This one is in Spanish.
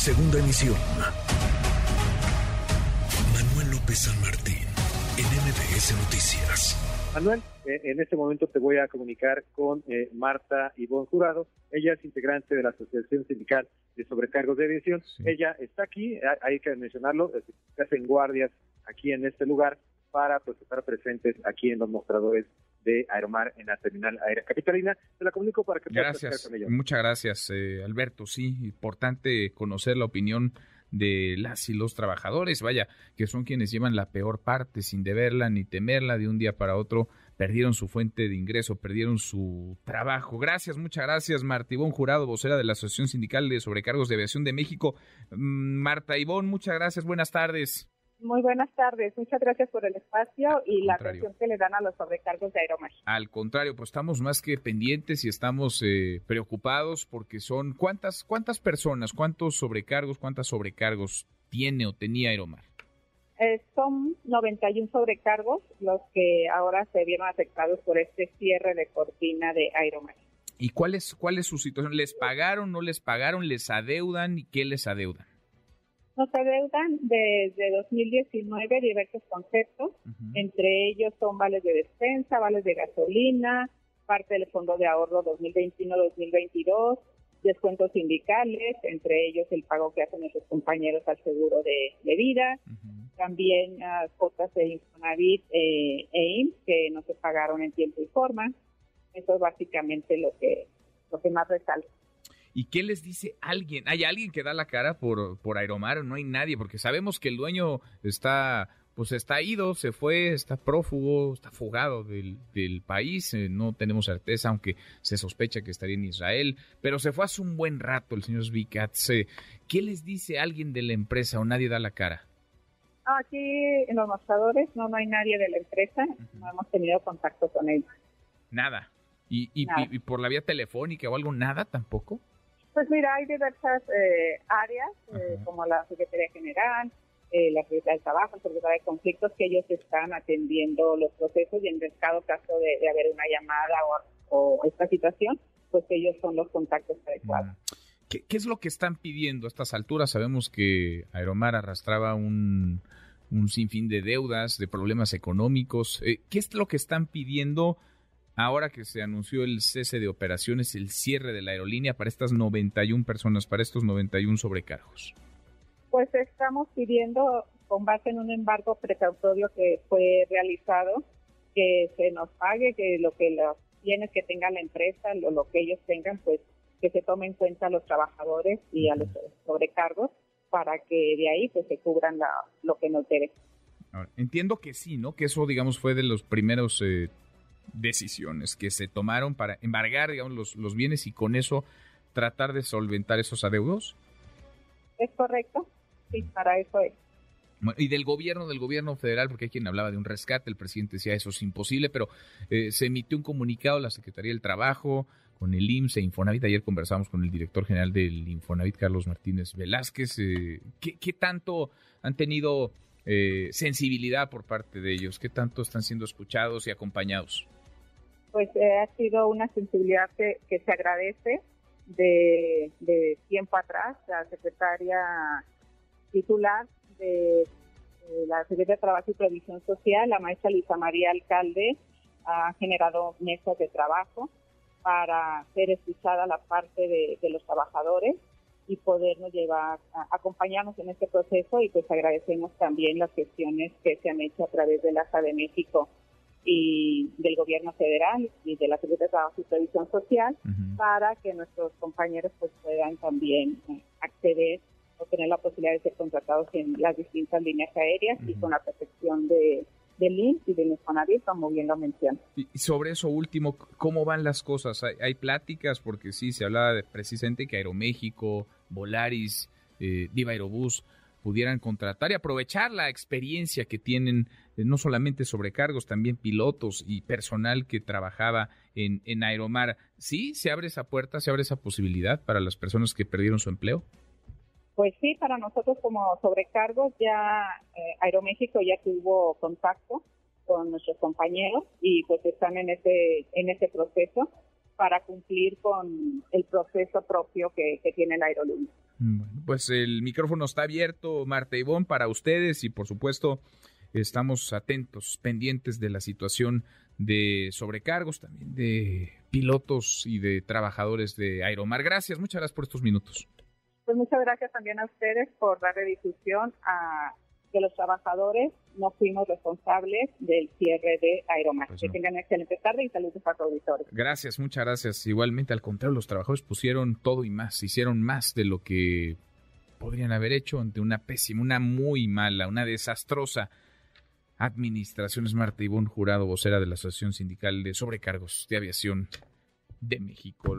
Segunda emisión. Manuel López San Martín, en MBS Noticias. Manuel, eh, en este momento te voy a comunicar con eh, Marta Ivonne Jurado. Ella es integrante de la Asociación Sindical de Sobrecargos de Aviación. Ella está aquí, hay que mencionarlo, se hacen guardias aquí en este lugar para pues, estar presentes aquí en los mostradores de Aeromar en la terminal aérea capitalina. Te la comunico para que puedas gracias. con ella. Muchas gracias, eh, Alberto. Sí, importante conocer la opinión de las y los trabajadores, vaya, que son quienes llevan la peor parte sin deberla ni temerla de un día para otro, perdieron su fuente de ingreso, perdieron su trabajo. Gracias, muchas gracias, Marta Ivón Jurado, vocera de la Asociación Sindical de Sobrecargos de Aviación de México. Mm, Marta Ivón, muchas gracias, buenas tardes. Muy buenas tardes, muchas gracias por el espacio y la atención que le dan a los sobrecargos de Aeromar. Al contrario, pues estamos más que pendientes y estamos eh, preocupados porque son cuántas cuántas personas, cuántos sobrecargos, cuántas sobrecargos tiene o tenía Aeromar. Eh, son 91 sobrecargos los que ahora se vieron afectados por este cierre de cortina de Aeromar. ¿Y cuál es, cuál es su situación? ¿Les pagaron, no les pagaron, les adeudan y qué les adeudan? Nos adeudan desde 2019 diversos conceptos, entre ellos son vales de despensa, vales de gasolina, parte del Fondo de Ahorro 2021-2022, descuentos sindicales, entre ellos el pago que hacen nuestros compañeros al seguro de, vida, también las cuotas de Infonavit eh, e IMSS que no se pagaron en tiempo y forma. Eso es básicamente lo que, lo que más resalta. ¿Y qué les dice alguien? ¿Hay alguien que da la cara por, por Aeromar? No hay nadie, porque sabemos que el dueño está, pues está ido, se fue, está prófugo, está fugado del, del país. Eh, no tenemos certeza, aunque se sospecha que estaría en Israel, pero se fue hace un buen rato el señor Zvikatz. ¿Qué les dice alguien de la empresa o nadie da la cara? Aquí en los mostradores no, no hay nadie de la empresa, no hemos tenido contacto con ellos. Nada. ¿Y, y, y, por la vía telefónica o algo? ¿Nada tampoco? Pues mira, hay diversas eh, áreas, eh, como la Secretaría General, eh, la Secretaría del Trabajo, la Secretaría de Conflictos, que ellos están atendiendo los procesos y en cada caso de, haber una llamada o, esta situación, pues ellos son los contactos adecuados. ¿Qué, ¿Qué, es lo que están pidiendo a estas alturas? Sabemos que Aeromar arrastraba un, un sinfín de deudas, de problemas económicos. ¿Qué es lo que están pidiendo? Ahora que se anunció el cese de operaciones, el cierre de la aerolínea para estas 91 personas, para estos 91 sobrecargos? Pues estamos pidiendo, con base en un embargo precautorio que fue realizado, que se nos pague, que lo que los bienes que tenga la empresa, lo, lo que ellos tengan, pues que se tome en cuenta a los trabajadores y a los sobrecargos para que de ahí pues se cubran la, lo que nos debe. entiendo que sí, ¿no? Que eso, digamos, fue de los primeros eh, decisiones que se tomaron para embargar, digamos, los, los bienes y con eso tratar de solventar esos adeudos? Es correcto, sí, para eso es. Y del gobierno, del gobierno federal, porque hay quien hablaba de un rescate, el presidente decía eso es imposible, pero eh, se emitió un comunicado a la Secretaría del Trabajo, con el IMSS e Infonavit. Ayer conversamos con el director general del Infonavit, Carlos Martínez Velázquez. Eh, ¿qué, ¿qué, tanto han tenido eh, sensibilidad por parte de ellos? ¿Qué tanto están siendo escuchados y acompañados? Pues eh, ha sido una sensibilidad que, se agradece de, tiempo atrás. La secretaria titular de, la Secretaría de Trabajo y Previsión Social, la maestra Lisa María Alcalde, ha generado mesas de trabajo para ser escuchada la parte de, los trabajadores y podernos llevar, a, acompañarnos en este proceso y pues agradecemos también las gestiones que se han hecho a través de la ASA de México y del gobierno federal y de la Secretaría de Trabajo y Previsión Social para que nuestros compañeros pues puedan también eh, acceder o tener la posibilidad de ser contratados en las distintas líneas aéreas y con la protección de del INS y del Infonavit, como bien lo mencioné. Y sobre eso último, ¿cómo van las cosas? ¿Hay, pláticas? Porque sí, se hablaba de, precisamente que Aeroméxico, Volaris, eh, Viva Aerobús pudieran contratar y aprovechar la experiencia que tienen eh, no solamente sobrecargos, también pilotos y personal que trabajaba en, en Aeromar. ¿Sí se abre esa puerta, se abre esa posibilidad para las personas que perdieron su empleo? Pues sí, para nosotros como sobrecargos ya eh, Aeroméxico ya tuvo contacto con nuestros compañeros y pues están en ese en ese proceso para cumplir con el proceso propio que, tiene la aerolínea. Bueno, pues el micrófono está abierto, Marta Ivón, para ustedes y por supuesto estamos atentos, pendientes de la situación de sobrecargos, también de pilotos y de trabajadores de Aeromar. Gracias, muchas gracias por estos minutos. Pues muchas gracias también a ustedes por darle difusión a que los trabajadores no fuimos responsables del cierre de Aeromar. Pues que tengan excelente tarde y saludos a todos auditores. Gracias, muchas gracias. Igualmente, al contrario, los trabajadores pusieron todo y más, hicieron más de lo que podrían haber hecho ante una pésima, una muy mala, una desastrosa administración. Es Marta Ivón Jurado, vocera de la Asociación Sindical de Sobrecargos de Aviación de México.